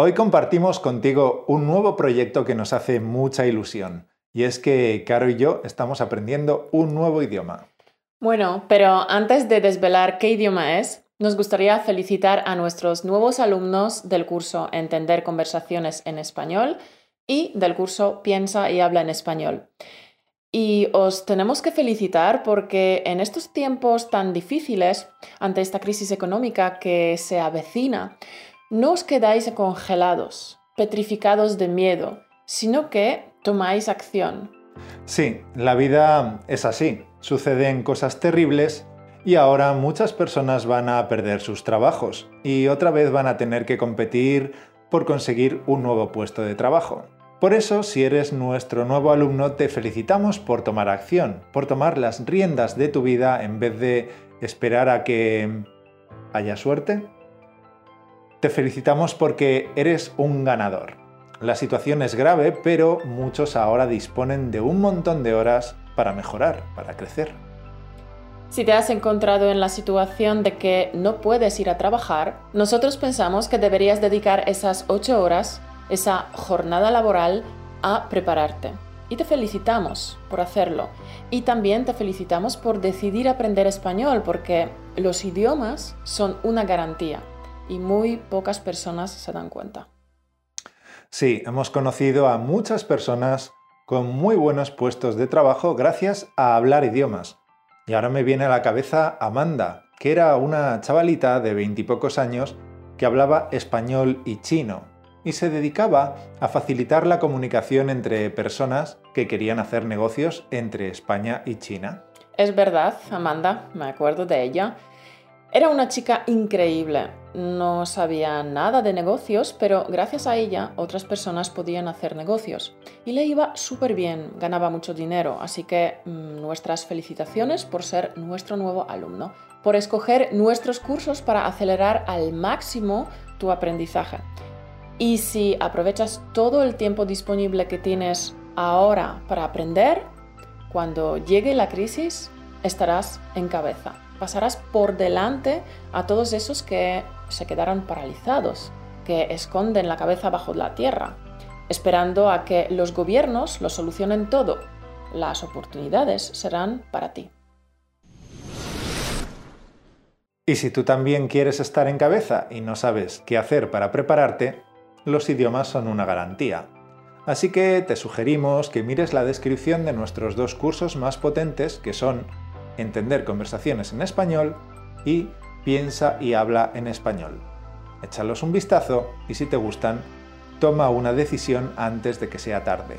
Hoy compartimos contigo un nuevo proyecto que nos hace mucha ilusión. Y es que Caro y yo estamos aprendiendo un nuevo idioma. Bueno, pero antes de desvelar qué idioma es, nos gustaría felicitar a nuestros nuevos alumnos del curso Entender conversaciones en español y del curso Piensa y habla en español. Y os tenemos que felicitar porque en estos tiempos tan difíciles, ante esta crisis económica que se avecina, no os quedáis congelados, petrificados de miedo, sino que tomáis acción. Sí, la vida es así. Suceden cosas terribles y ahora muchas personas van a perder sus trabajos y otra vez van a tener que competir por conseguir un nuevo puesto de trabajo. Por eso, si eres nuestro nuevo alumno, te felicitamos por tomar acción, por tomar las riendas de tu vida en vez de esperar a que haya suerte. Te felicitamos porque eres un ganador. La situación es grave, pero muchos ahora disponen de un montón de horas para mejorar, para crecer. Si te has encontrado en la situación de que no puedes ir a trabajar, nosotros pensamos que deberías dedicar esas ocho horas esa jornada laboral a prepararte. Y te felicitamos por hacerlo. Y también te felicitamos por decidir aprender español, porque los idiomas son una garantía y muy pocas personas se dan cuenta. Sí, hemos conocido a muchas personas con muy buenos puestos de trabajo gracias a hablar idiomas. Y ahora me viene a la cabeza Amanda, que era una chavalita de veintipocos años que hablaba español y chino y se dedicaba a facilitar la comunicación entre personas que querían hacer negocios entre España y China. Es verdad, Amanda, me acuerdo de ella. Era una chica increíble. No sabía nada de negocios, pero gracias a ella otras personas podían hacer negocios. Y le iba súper bien, ganaba mucho dinero. Así que mm, nuestras felicitaciones por ser nuestro nuevo alumno, por escoger nuestros cursos para acelerar al máximo tu aprendizaje. Y si aprovechas todo el tiempo disponible que tienes ahora para aprender, cuando llegue la crisis estarás en cabeza. Pasarás por delante a todos esos que se quedaron paralizados, que esconden la cabeza bajo la tierra, esperando a que los gobiernos lo solucionen todo. Las oportunidades serán para ti. Y si tú también quieres estar en cabeza y no sabes qué hacer para prepararte, los idiomas son una garantía. Así que te sugerimos que mires la descripción de nuestros dos cursos más potentes que son Entender conversaciones en español y Piensa y habla en español. Échalos un vistazo y si te gustan, toma una decisión antes de que sea tarde.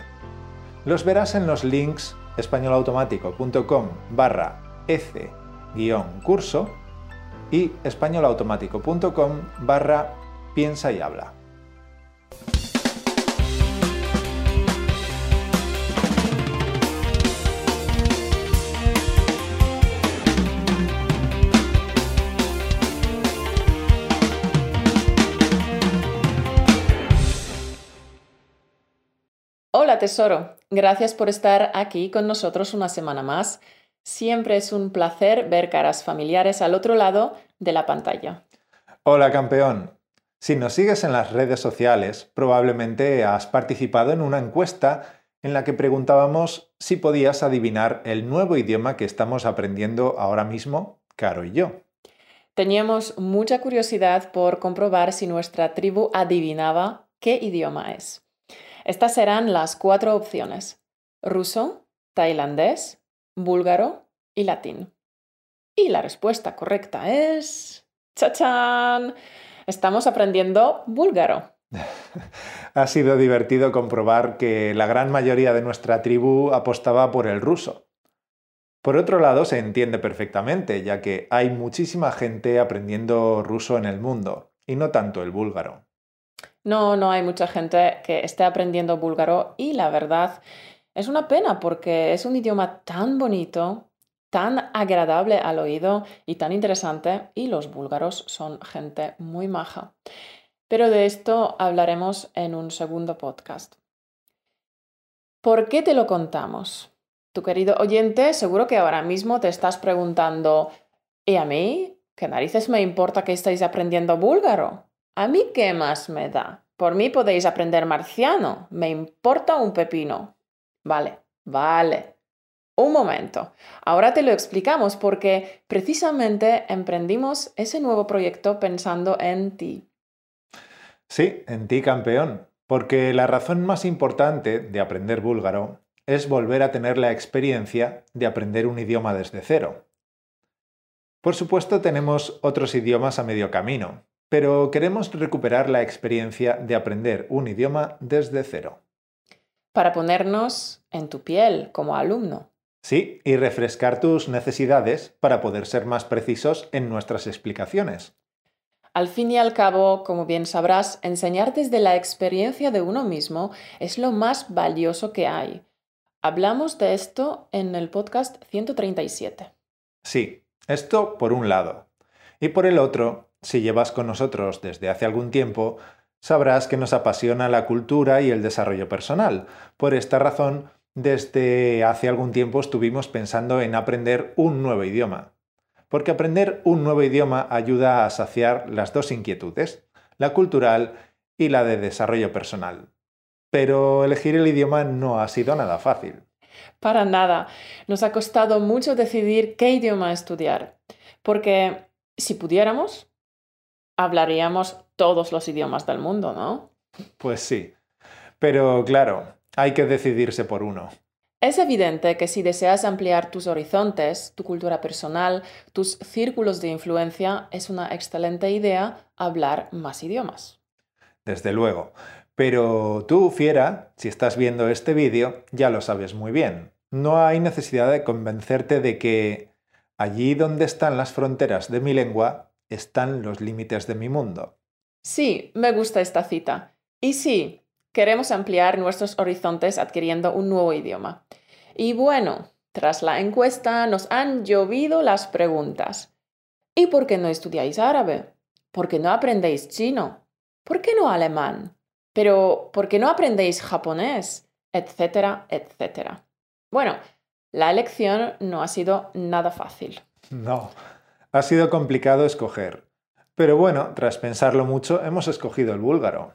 Los verás en los links españolautomático.com barra ec-curso y españolautomático.com barra piensa y habla. Hola tesoro, gracias por estar aquí con nosotros una semana más. Siempre es un placer ver caras familiares al otro lado de la pantalla. Hola campeón. Si nos sigues en las redes sociales, probablemente has participado en una encuesta en la que preguntábamos si podías adivinar el nuevo idioma que estamos aprendiendo ahora mismo, Caro y yo. Teníamos mucha curiosidad por comprobar si nuestra tribu adivinaba qué idioma es. Estas serán las cuatro opciones. Ruso, tailandés, búlgaro y latín. Y la respuesta correcta es... ¡Chachán! Estamos aprendiendo búlgaro. ha sido divertido comprobar que la gran mayoría de nuestra tribu apostaba por el ruso. Por otro lado, se entiende perfectamente, ya que hay muchísima gente aprendiendo ruso en el mundo, y no tanto el búlgaro. No, no hay mucha gente que esté aprendiendo búlgaro y la verdad es una pena porque es un idioma tan bonito, tan agradable al oído y tan interesante y los búlgaros son gente muy maja. Pero de esto hablaremos en un segundo podcast. ¿Por qué te lo contamos? Tu querido oyente, seguro que ahora mismo te estás preguntando, ¿y a mí? ¿Qué narices me importa que estáis aprendiendo búlgaro? ¿A mí qué más me da? por mí podéis aprender marciano, me importa un pepino. Vale, vale. Un momento, ahora te lo explicamos porque precisamente emprendimos ese nuevo proyecto pensando en ti. Sí, en ti campeón, porque la razón más importante de aprender búlgaro es volver a tener la experiencia de aprender un idioma desde cero. Por supuesto tenemos otros idiomas a medio camino, pero queremos recuperar la experiencia de aprender un idioma desde cero. Para ponernos en tu piel como alumno. Sí, y refrescar tus necesidades para poder ser más precisos en nuestras explicaciones. Al fin y al cabo, como bien sabrás, enseñar desde la experiencia de uno mismo es lo más valioso que hay. Hablamos de esto en el podcast 137. Sí, esto por un lado. Y por el otro, si llevas con nosotros desde hace algún tiempo, sabrás que nos apasiona la cultura y el desarrollo personal. Por esta razón, desde hace algún tiempo estuvimos pensando en aprender un nuevo idioma. Porque aprender un nuevo idioma ayuda a saciar las dos inquietudes, la cultural y la de desarrollo personal. Pero elegir el idioma no ha sido nada fácil. Para nada. Nos ha costado mucho decidir qué idioma estudiar. Porque si pudiéramos, hablaríamos todos los idiomas del mundo, ¿no? Pues sí. Pero claro, hay que decidirse por uno. Es evidente que si deseas ampliar tus horizontes, tu cultura personal, tus círculos de influencia, es una excelente idea hablar más idiomas. Desde luego. Pero tú, fiera, si estás viendo este vídeo, ya lo sabes muy bien. No hay necesidad de convencerte de que allí donde están las fronteras de mi lengua, están los límites de mi mundo. Sí, me gusta esta cita. Y sí, Queremos ampliar nuestros horizontes adquiriendo un nuevo idioma. Y bueno, tras la encuesta nos han llovido las preguntas. ¿Y por qué no estudiáis árabe? ¿Por qué no aprendéis chino? ¿Por qué no alemán? Pero ¿por qué no aprendéis japonés? Etcétera, etcétera. Bueno, la elección no ha sido nada fácil. No, ha sido complicado escoger. Pero bueno, tras pensarlo mucho, hemos escogido el búlgaro.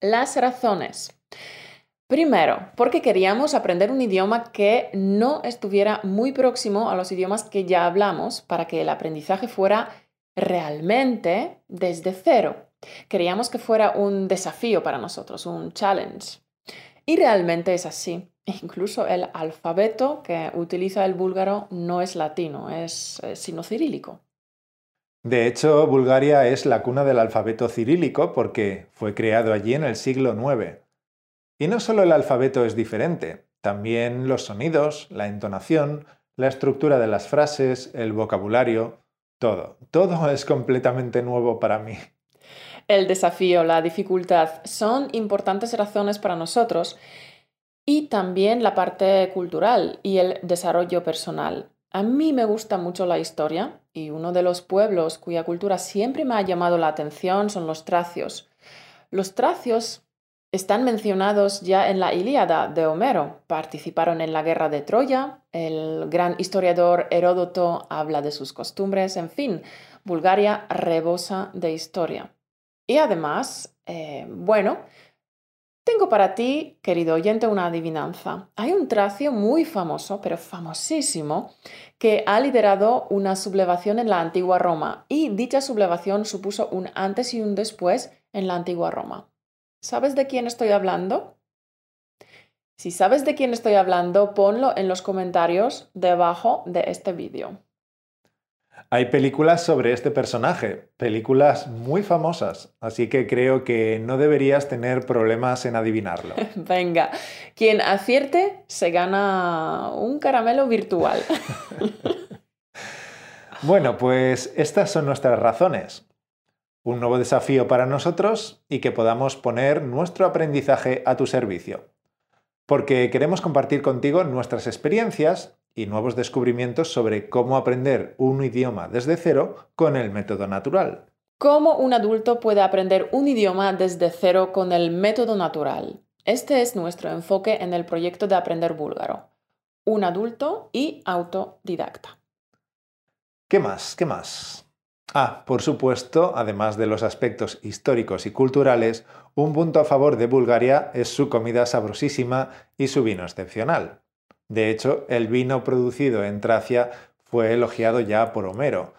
Las razones. Primero, porque queríamos aprender un idioma que no estuviera muy próximo a los idiomas que ya hablamos para que el aprendizaje fuera realmente desde cero. Queríamos que fuera un desafío para nosotros, un challenge. Y realmente es así. Incluso el alfabeto que utiliza el búlgaro no es latino, es, sino cirílico. De hecho, Bulgaria es la cuna del alfabeto cirílico porque fue creado allí en el siglo IX. Y no solo el alfabeto es diferente, también los sonidos, la entonación, la estructura de las frases, el vocabulario, todo. Todo es completamente nuevo para mí. El desafío, la dificultad son importantes razones para nosotros y también la parte cultural y el desarrollo personal. A mí me gusta mucho la historia y uno de los pueblos cuya cultura siempre me ha llamado la atención son los tracios. Los tracios están mencionados ya en la Ilíada de Homero. Participaron en la guerra de Troya, el gran historiador Heródoto habla de sus costumbres, en fin, Bulgaria rebosa de historia. Y además, eh, bueno, tengo para ti, querido oyente, una adivinanza. Hay un tracio muy famoso, pero famosísimo, que ha liderado una sublevación en la antigua Roma y dicha sublevación supuso un antes y un después en la antigua Roma. ¿Sabes de quién estoy hablando? Si sabes de quién estoy hablando, ponlo en los comentarios debajo de este vídeo. Hay películas sobre este personaje, películas muy famosas, así que creo que no deberías tener problemas en adivinarlo. Venga, quien acierte se gana un caramelo virtual. bueno, pues estas son nuestras razones. Un nuevo desafío para nosotros y que podamos poner nuestro aprendizaje a tu servicio. Porque queremos compartir contigo nuestras experiencias y nuevos descubrimientos sobre cómo aprender un idioma desde cero con el método natural. ¿Cómo un adulto puede aprender un idioma desde cero con el método natural? Este es nuestro enfoque en el proyecto de aprender búlgaro. Un adulto y autodidacta. ¿Qué más? ¿Qué más? Ah, por supuesto, además de los aspectos históricos y culturales, un punto a favor de Bulgaria es su comida sabrosísima y su vino excepcional. De hecho, el vino producido en Tracia fue elogiado ya por Homero.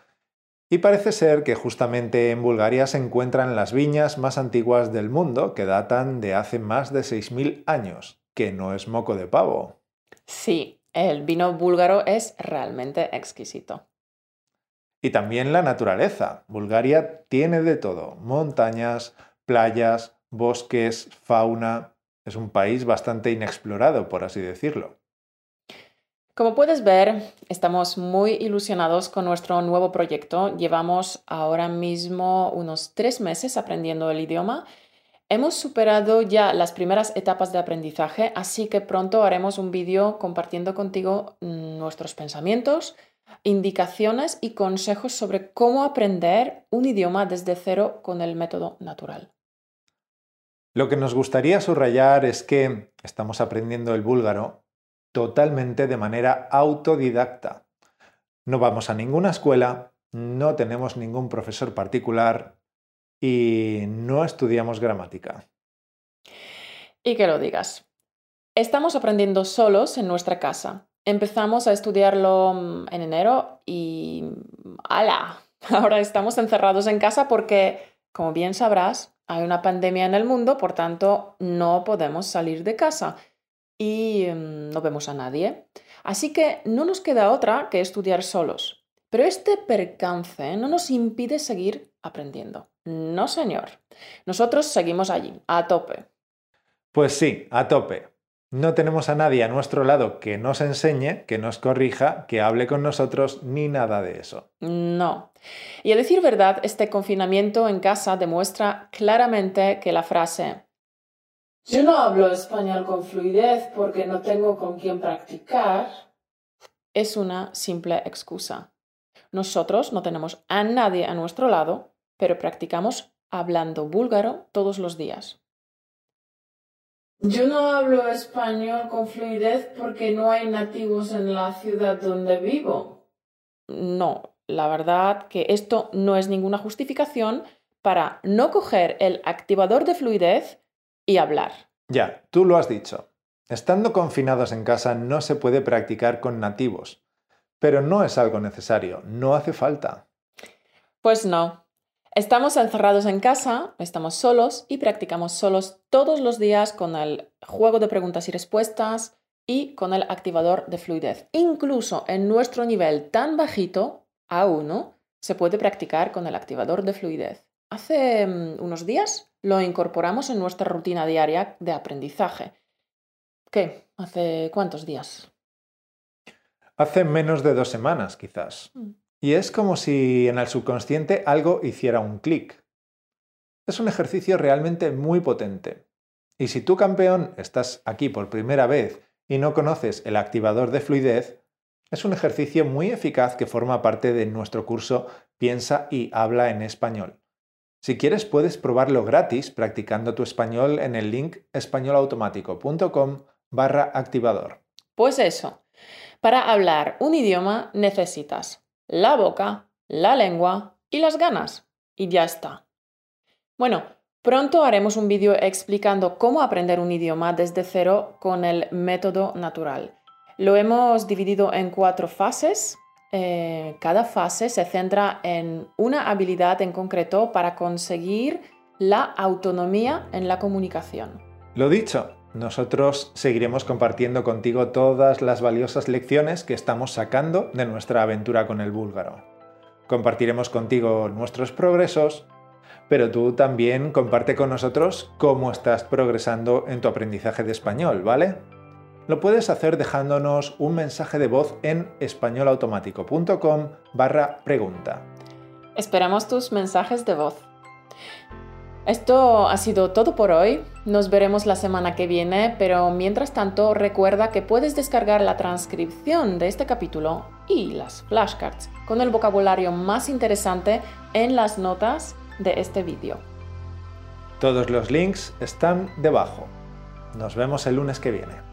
Y parece ser que justamente en Bulgaria se encuentran las viñas más antiguas del mundo, que datan de hace más de 6.000 años, que no es moco de pavo. Sí, el vino búlgaro es realmente exquisito. Y también la naturaleza. Bulgaria tiene de todo, montañas, playas, bosques, fauna. Es un país bastante inexplorado, por así decirlo. Como puedes ver, estamos muy ilusionados con nuestro nuevo proyecto. Llevamos ahora mismo unos tres meses aprendiendo el idioma. Hemos superado ya las primeras etapas de aprendizaje, así que pronto haremos un vídeo compartiendo contigo mm, nuestros pensamientos, indicaciones y consejos sobre cómo aprender un idioma desde cero con el método natural. Lo que nos gustaría subrayar es que estamos aprendiendo el búlgaro totalmente de manera autodidacta. No vamos a ninguna escuela, no tenemos ningún profesor particular y no estudiamos gramática. Y que lo digas. Estamos aprendiendo solos en nuestra casa Empezamos a estudiarlo mm, en enero y ¡ala! Ahora estamos encerrados en casa porque, como bien sabrás, hay una pandemia en el mundo, por tanto no podemos salir de casa y mm, no vemos a nadie. Así que no nos queda otra que estudiar solos. Pero este percance no nos impide seguir aprendiendo. No, señor. Nosotros seguimos allí, a tope. Pues sí, a tope. No tenemos a nadie a nuestro lado que nos enseñe, que nos corrija, que hable con nosotros, ni nada de eso. No. Y a decir verdad, este confinamiento en casa demuestra claramente que la frase Yo no hablo español con fluidez porque no tengo con quién practicar es una simple excusa. Nosotros no tenemos a nadie a nuestro lado, pero practicamos hablando búlgaro todos los días. Yo no hablo español con fluidez porque no hay nativos en la ciudad donde vivo. No, la verdad que esto no es ninguna justificación para no coger el activador de fluidez y hablar. Ya, tú lo has dicho. Estando confinados en casa no se puede practicar con nativos, pero no es algo necesario, no hace falta. Pues no, Estamos encerrados en casa, estamos solos y practicamos solos todos los días con el juego de preguntas y respuestas y con el activador de fluidez. Incluso en nuestro nivel tan bajito, A1, se puede practicar con el activador de fluidez. Hace mm, unos días lo incorporamos en nuestra rutina diaria de aprendizaje. ¿Qué? ¿Hace cuántos días? Hace menos de dos semanas, quizás. Mm. Y es como si en el subconsciente algo hiciera un clic. Es un ejercicio realmente muy potente. Y si tú, campeón, estás aquí por primera vez y no conoces el activador de fluidez, es un ejercicio muy eficaz que forma parte de nuestro curso Piensa y habla en español. Si quieres puedes probarlo gratis practicando tu español en el link españolautomático.com barra activador. Pues eso, para hablar un idioma necesitas la boca, la lengua y las ganas. Y ya está. Bueno, pronto haremos un vídeo explicando cómo aprender un idioma desde cero con el método natural. Lo hemos dividido en cuatro fases. Eh, cada fase se centra en una habilidad en concreto para conseguir la autonomía en la comunicación. Lo dicho, nosotros seguiremos compartiendo contigo todas las valiosas lecciones que estamos sacando de nuestra aventura con el búlgaro. Compartiremos contigo nuestros progresos, pero tú también comparte con nosotros cómo estás progresando en tu aprendizaje de español, ¿vale? Lo puedes hacer dejándonos un mensaje de voz en españolautomático.com barra pregunta. Esperamos tus mensajes de voz. Esto ha sido todo por hoy. Nos veremos la semana que viene, pero mientras tanto recuerda que puedes descargar la transcripción de este capítulo y las flashcards con el vocabulario más interesante en las notas de este vídeo. Todos los links están debajo. Nos vemos el lunes que viene.